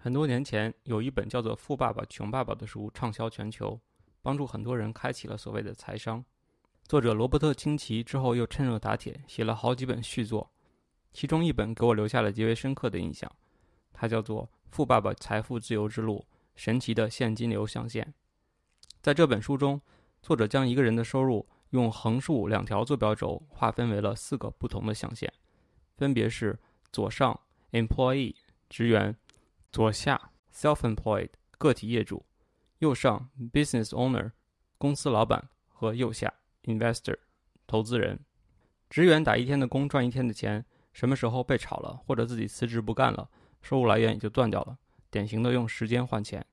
很多年前，有一本叫做《富爸爸穷爸爸》的书畅销全球，帮助很多人开启了所谓的财商。作者罗伯特清崎之后又趁热打铁，写了好几本续作，其中一本给我留下了极为深刻的印象，它叫做《富爸爸财富自由之路：神奇的现金流象限》。在这本书中，作者将一个人的收入用横竖两条坐标轴划分为了四个不同的象限，分别是左上 employee 职员，左下 self-employed 个体业主，右上 business owner 公司老板和右下。Investor，投资人，职员打一天的工赚一天的钱，什么时候被炒了或者自己辞职不干了，收入来源也就断掉了，典型的用时间换钱。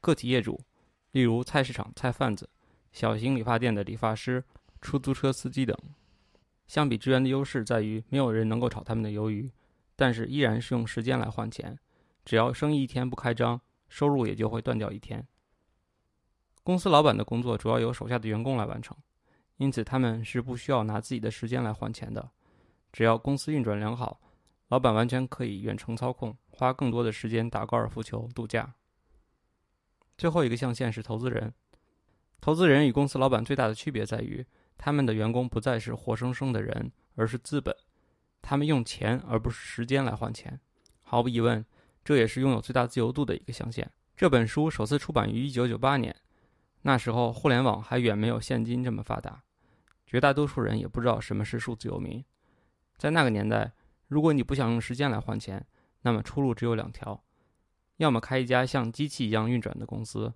个体业主，例如菜市场菜贩子、小型理发店的理发师、出租车司机等，相比职员的优势在于没有人能够炒他们的鱿鱼，但是依然是用时间来换钱，只要生意一天不开张，收入也就会断掉一天。公司老板的工作主要由手下的员工来完成。因此，他们是不需要拿自己的时间来换钱的。只要公司运转良好，老板完全可以远程操控，花更多的时间打高尔夫球、度假。最后一个象限是投资人。投资人与公司老板最大的区别在于，他们的员工不再是活生生的人，而是资本。他们用钱而不是时间来换钱。毫无疑问，这也是拥有最大自由度的一个象限。这本书首次出版于1998年。那时候，互联网还远没有现金这么发达，绝大多数人也不知道什么是数字游民。在那个年代，如果你不想用时间来换钱，那么出路只有两条：要么开一家像机器一样运转的公司，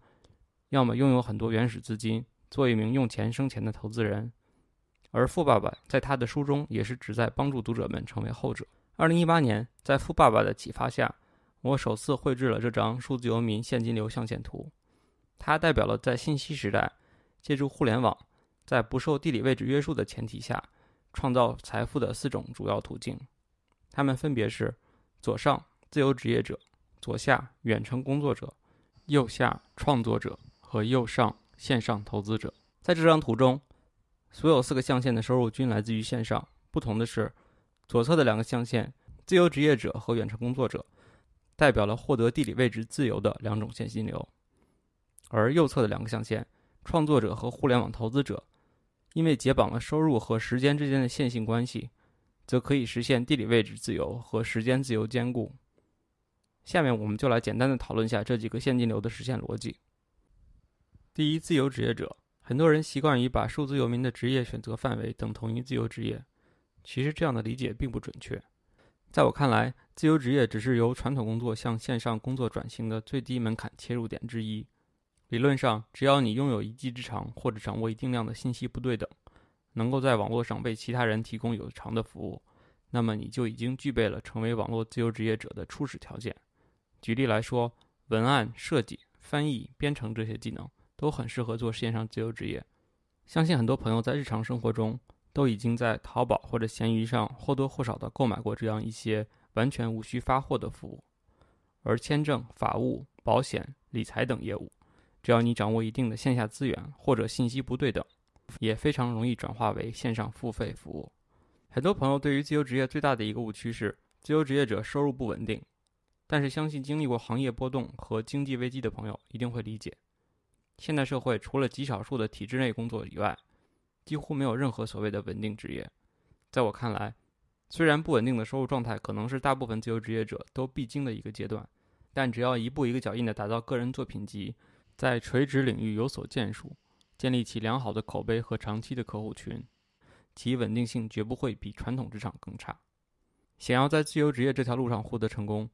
要么拥有很多原始资金，做一名用钱生钱的投资人。而富爸爸在他的书中也是旨在帮助读者们成为后者。二零一八年，在富爸爸的启发下，我首次绘制了这张数字游民现金流象限图。它代表了在信息时代，借助互联网，在不受地理位置约束的前提下，创造财富的四种主要途径。它们分别是：左上自由职业者，左下远程工作者，右下创作者和右上线上投资者。在这张图中，所有四个象限的收入均来自于线上。不同的是，左侧的两个象限——自由职业者和远程工作者，代表了获得地理位置自由的两种现金流。而右侧的两个象限，创作者和互联网投资者，因为解绑了收入和时间之间的线性关系，则可以实现地理位置自由和时间自由兼顾。下面我们就来简单的讨论一下这几个现金流的实现逻辑。第一，自由职业者，很多人习惯于把数字游民的职业选择范围等同于自由职业，其实这样的理解并不准确。在我看来，自由职业只是由传统工作向线上工作转型的最低门槛切入点之一。理论上，只要你拥有一技之长或者掌握一定量的信息不对等，能够在网络上为其他人提供有偿的服务，那么你就已经具备了成为网络自由职业者的初始条件。举例来说，文案设计、翻译、编程这些技能都很适合做线上自由职业。相信很多朋友在日常生活中都已经在淘宝或者闲鱼上或多或少的购买过这样一些完全无需发货的服务，而签证、法务、保险、理财等业务。只要你掌握一定的线下资源或者信息不对等，也非常容易转化为线上付费服务。很多朋友对于自由职业最大的一个误区是，自由职业者收入不稳定。但是，相信经历过行业波动和经济危机的朋友一定会理解，现代社会除了极少数的体制内工作以外，几乎没有任何所谓的稳定职业。在我看来，虽然不稳定的收入状态可能是大部分自由职业者都必经的一个阶段，但只要一步一个脚印地打造个人作品集。在垂直领域有所建树，建立起良好的口碑和长期的客户群，其稳定性绝不会比传统职场更差。想要在自由职业这条路上获得成功，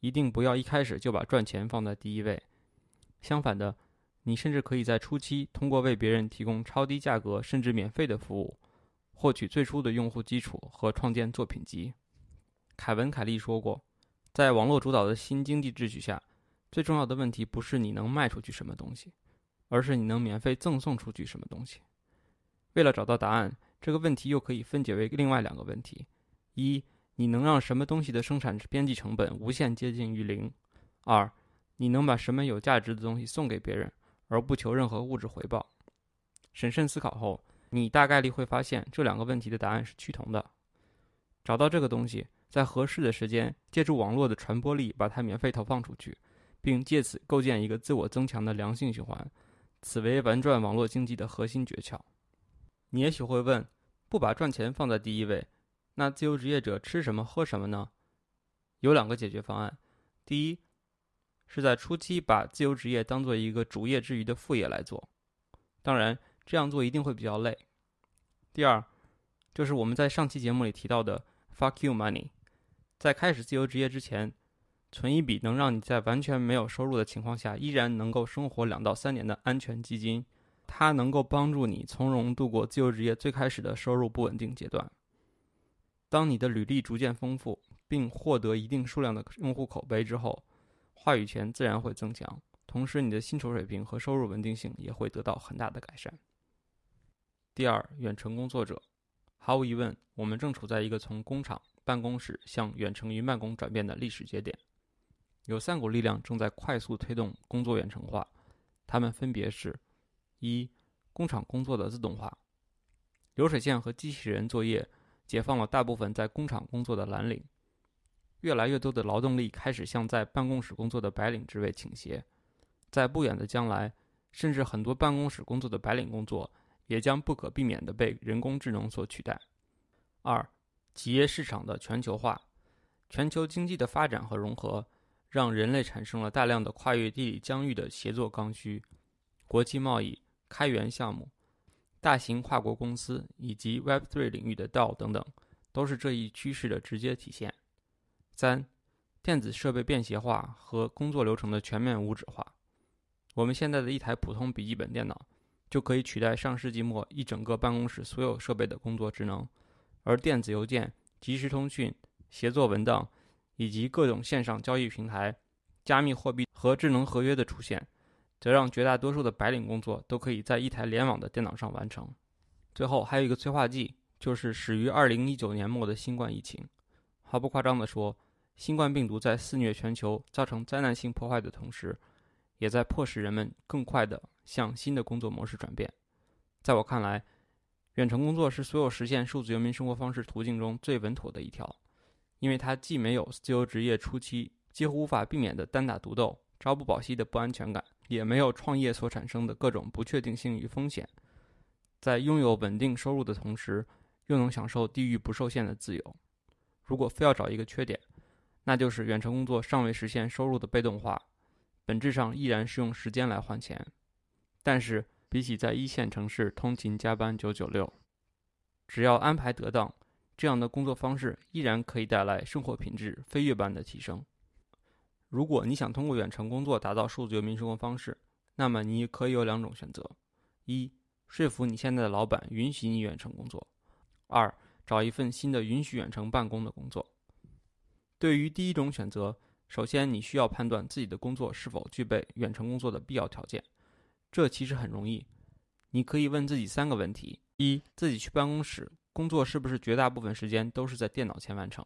一定不要一开始就把赚钱放在第一位。相反的，你甚至可以在初期通过为别人提供超低价格甚至免费的服务，获取最初的用户基础和创建作品集。凯文·凯利说过，在网络主导的新经济秩序下。最重要的问题不是你能卖出去什么东西，而是你能免费赠送出去什么东西。为了找到答案，这个问题又可以分解为另外两个问题：一，你能让什么东西的生产边际成本无限接近于零；二，你能把什么有价值的东西送给别人而不求任何物质回报。审慎思考后，你大概率会发现这两个问题的答案是趋同的。找到这个东西。在合适的时间，借助网络的传播力，把它免费投放出去，并借此构建一个自我增强的良性循环。此为玩转网络经济的核心诀窍。你也许会问：不把赚钱放在第一位，那自由职业者吃什么喝什么呢？有两个解决方案。第一，是在初期把自由职业当做一个主业之余的副业来做，当然这样做一定会比较累。第二，就是我们在上期节目里提到的 “fuck you money”，在开始自由职业之前，存一笔能让你在完全没有收入的情况下依然能够生活两到三年的安全基金，它能够帮助你从容度过自由职业最开始的收入不稳定阶段。当你的履历逐渐丰富，并获得一定数量的用户口碑之后，话语权自然会增强，同时你的薪酬水平和收入稳定性也会得到很大的改善。第二，远程工作者，毫无疑问，我们正处在一个从工厂办公室向远程云办公转变的历史节点。有三股力量正在快速推动工作远程化，它们分别是：一、工厂工作的自动化，流水线和机器人作业解放了大部分在工厂工作的蓝领。越来越多的劳动力开始向在办公室工作的白领职位倾斜，在不远的将来，甚至很多办公室工作的白领工作也将不可避免地被人工智能所取代。二、企业市场的全球化，全球经济的发展和融合，让人类产生了大量的跨越地理疆域的协作刚需，国际贸易、开源项目、大型跨国公司以及 Web3 领域的 DAO 等等，都是这一趋势的直接体现。三、电子设备便携化和工作流程的全面无纸化。我们现在的一台普通笔记本电脑就可以取代上世纪末一整个办公室所有设备的工作职能，而电子邮件、即时通讯、协作文档以及各种线上交易平台、加密货币和智能合约的出现，则让绝大多数的白领工作都可以在一台联网的电脑上完成。最后还有一个催化剂，就是始于2019年末的新冠疫情。毫不夸张地说。新冠病毒在肆虐全球、造成灾难性破坏的同时，也在迫使人们更快地向新的工作模式转变。在我看来，远程工作是所有实现数字游民生活方式途径中最稳妥的一条，因为它既没有自由职业初期几乎无法避免的单打独斗、朝不保夕的不安全感，也没有创业所产生的各种不确定性与风险，在拥有稳定收入的同时，又能享受地域不受限的自由。如果非要找一个缺点，那就是远程工作尚未实现收入的被动化，本质上依然是用时间来换钱。但是比起在一线城市通勤加班九九六，只要安排得当，这样的工作方式依然可以带来生活品质飞跃般的提升。如果你想通过远程工作达到数字游民生活方式，那么你可以有两种选择：一，说服你现在的老板允许你远程工作；二，找一份新的允许远程办公的工作。对于第一种选择，首先你需要判断自己的工作是否具备远程工作的必要条件。这其实很容易，你可以问自己三个问题：一、自己去办公室工作是不是绝大部分时间都是在电脑前完成？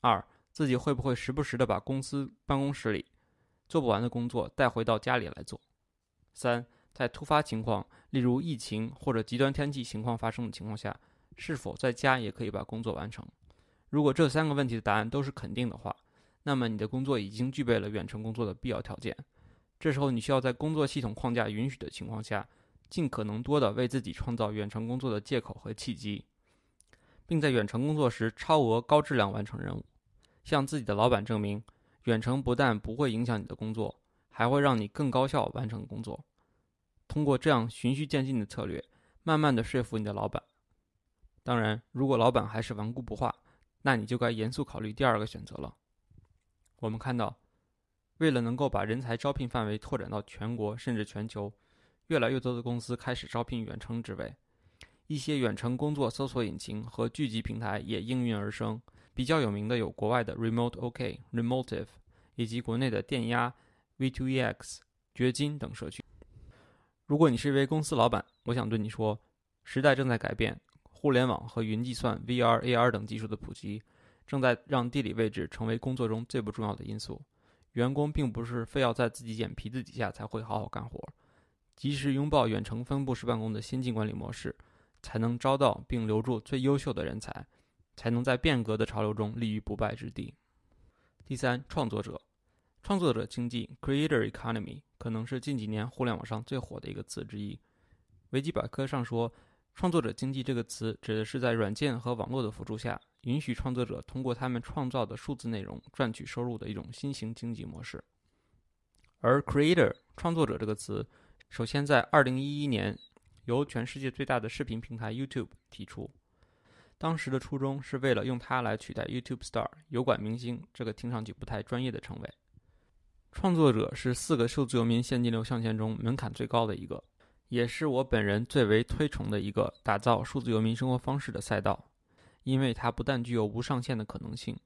二、自己会不会时不时的把公司办公室里做不完的工作带回到家里来做？三、在突发情况，例如疫情或者极端天气情况发生的情况下，是否在家也可以把工作完成？如果这三个问题的答案都是肯定的话，那么你的工作已经具备了远程工作的必要条件。这时候，你需要在工作系统框架允许的情况下，尽可能多的为自己创造远程工作的借口和契机，并在远程工作时超额高质量完成任务，向自己的老板证明，远程不但不会影响你的工作，还会让你更高效完成工作。通过这样循序渐进的策略，慢慢的说服你的老板。当然，如果老板还是顽固不化，那你就该严肃考虑第二个选择了。我们看到，为了能够把人才招聘范围拓展到全国甚至全球，越来越多的公司开始招聘远程职位。一些远程工作搜索引擎和聚集平台也应运而生。比较有名的有国外的 Remote OK、Remotive，以及国内的电压、V2EX、掘金等社区。如果你是一位公司老板，我想对你说：时代正在改变。互联网和云计算、VR、AR 等技术的普及，正在让地理位置成为工作中最不重要的因素。员工并不是非要在自己眼皮子底下才会好好干活，及时拥抱远程分布式办公的先进管理模式，才能招到并留住最优秀的人才，才能在变革的潮流中立于不败之地。第三，创作者，创作者经济 （Creator Economy） 可能是近几年互联网上最火的一个词之一。维基百科上说，创作者经济这个词指的是在软件和网络的辅助下，允许创作者通过他们创造的数字内容赚取收入的一种新型经济模式。而 “creator” 创作者这个词，首先在2011年由全世界最大的视频平台 YouTube 提出，当时的初衷是为了用它来取代 YouTube Star 油管明星这个听上去不太专业的称谓。创作者是四个数字游民现金流象限中门槛最高的一个，也是我本人最为推崇的一个打造数字游民生活方式的赛道，因为它不但具有无上限的可能性。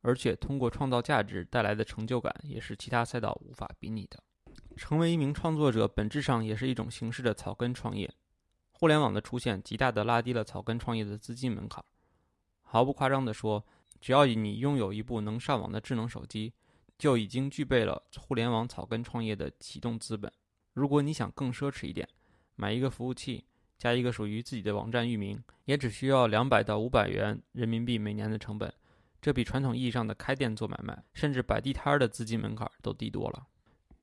而且，通过创造价值带来的成就感，也是其他赛道无法比拟的。成为一名创作者，本质上也是一种形式的草根创业。互联网的出现，极大地拉低了草根创业的资金门槛。毫不夸张地说，只要你拥有一部能上网的智能手机，就已经具备了互联网草根创业的启动资本。如果你想更奢侈一点，买一个服务器，加一个属于自己的网站域名，也只需要两百到五百元人民币每年的成本。这比传统意义上的开店做买卖，甚至摆地摊儿的资金门槛都低多了。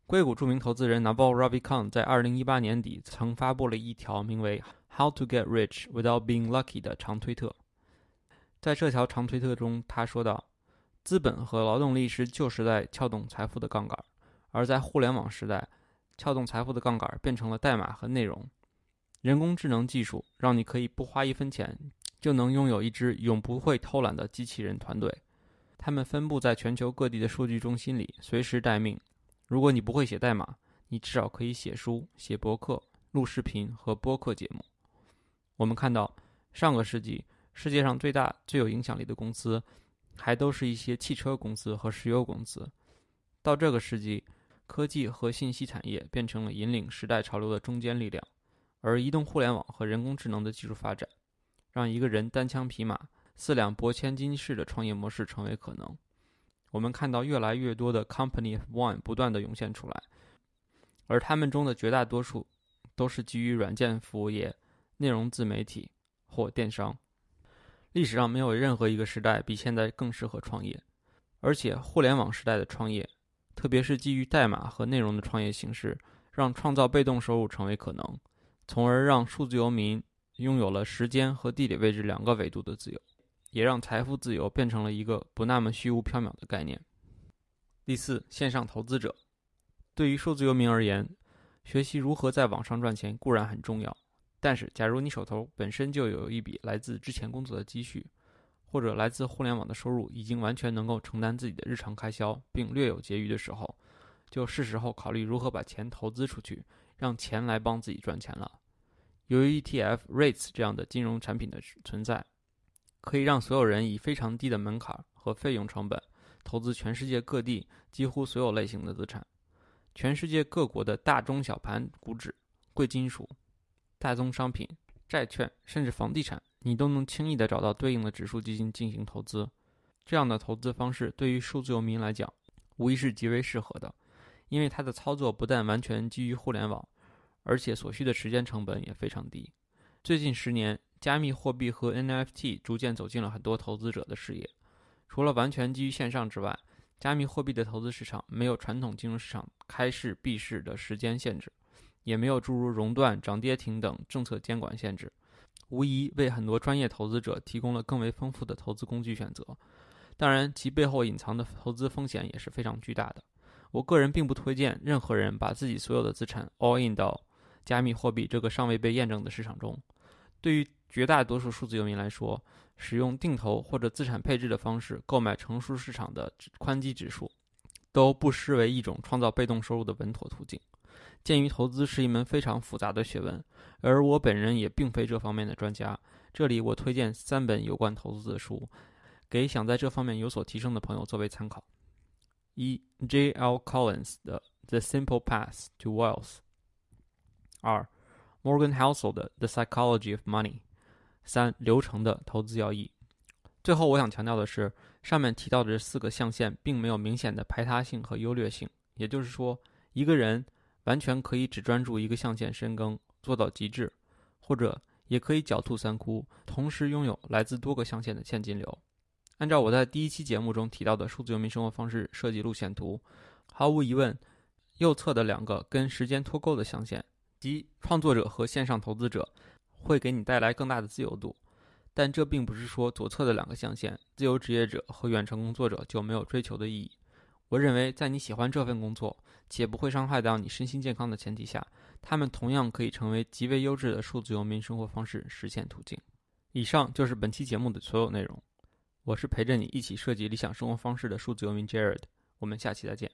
硅谷著名投资人 Naval Ravikan 在2018年底曾发布了一条名为 “How to Get Rich Without Being Lucky” 的长推特。在这条长推特中，他说道：“资本和劳动力是旧时代撬动财富的杠杆，而在互联网时代，撬动财富的杠杆变成了代码和内容。人工智能技术让你可以不花一分钱。”就能拥有一支永不会偷懒的机器人团队，他们分布在全球各地的数据中心里，随时待命。如果你不会写代码，你至少可以写书、写博客、录视频和播客节目。我们看到，上个世纪世界上最大、最有影响力的公司，还都是一些汽车公司和石油公司。到这个世纪，科技和信息产业变成了引领时代潮流的中坚力量，而移动互联网和人工智能的技术发展。让一个人单枪匹马、四两拨千斤式的创业模式成为可能。我们看到越来越多的 Company One 不断的涌现出来，而他们中的绝大多数都是基于软件服务业、内容自媒体或电商。历史上没有任何一个时代比现在更适合创业，而且互联网时代的创业，特别是基于代码和内容的创业形式，让创造被动收入成为可能，从而让数字游民。拥有了时间和地理位置两个维度的自由，也让财富自由变成了一个不那么虚无缥缈的概念。第四，线上投资者，对于数字游民而言，学习如何在网上赚钱固然很重要，但是假如你手头本身就有一笔来自之前工作的积蓄，或者来自互联网的收入已经完全能够承担自己的日常开销，并略有结余的时候，就是时候考虑如何把钱投资出去，让钱来帮自己赚钱了。由于 ETF、REITs 这样的金融产品的存在，可以让所有人以非常低的门槛和费用成本投资全世界各地几乎所有类型的资产。全世界各国的大中小盘股指、贵金属、大宗商品、债券，甚至房地产，你都能轻易地找到对应的指数基金进行投资。这样的投资方式对于数字游民来讲，无疑是极为适合的，因为它的操作不但完全基于互联网。而且所需的时间成本也非常低。最近十年，加密货币和 NFT 逐渐走进了很多投资者的视野。除了完全基于线上之外，加密货币的投资市场没有传统金融市场开市闭市的时间限制，也没有诸如熔断、涨跌停等政策监管限制，无疑为很多专业投资者提供了更为丰富的投资工具选择。当然，其背后隐藏的投资风险也是非常巨大的。我个人并不推荐任何人把自己所有的资产 all in 到。加密货币这个尚未被验证的市场中，对于绝大多数数字游民来说，使用定投或者资产配置的方式购买成熟市场的宽基指数，都不失为一种创造被动收入的稳妥途径。鉴于投资是一门非常复杂的学问，而我本人也并非这方面的专家，这里我推荐三本有关投资的书，给想在这方面有所提升的朋友作为参考：一，J.L. Collins 的《The Simple Path to Wealth》。二，Morgan Housel 的《The Psychology of Money》，三，流程的投资要义。最后，我想强调的是，上面提到的这四个象限并没有明显的排他性和优劣性。也就是说，一个人完全可以只专注一个象限深耕做到极致，或者也可以狡兔三窟，同时拥有来自多个象限的现金流。按照我在第一期节目中提到的数字游民生活方式设计路线图，毫无疑问，右侧的两个跟时间脱钩的象限，即创作者和线上投资者，会给你带来更大的自由度。但这并不是说左侧的两个象限，自由职业者和远程工作者就没有追求的意义。我认为，在你喜欢这份工作且不会伤害到你身心健康的前提下，他们同样可以成为极为优质的数字游民生活方式实现途径。以上就是本期节目的所有内容。我是陪着你一起设计理想生活方式的数字游民 Jared。我们下期再见。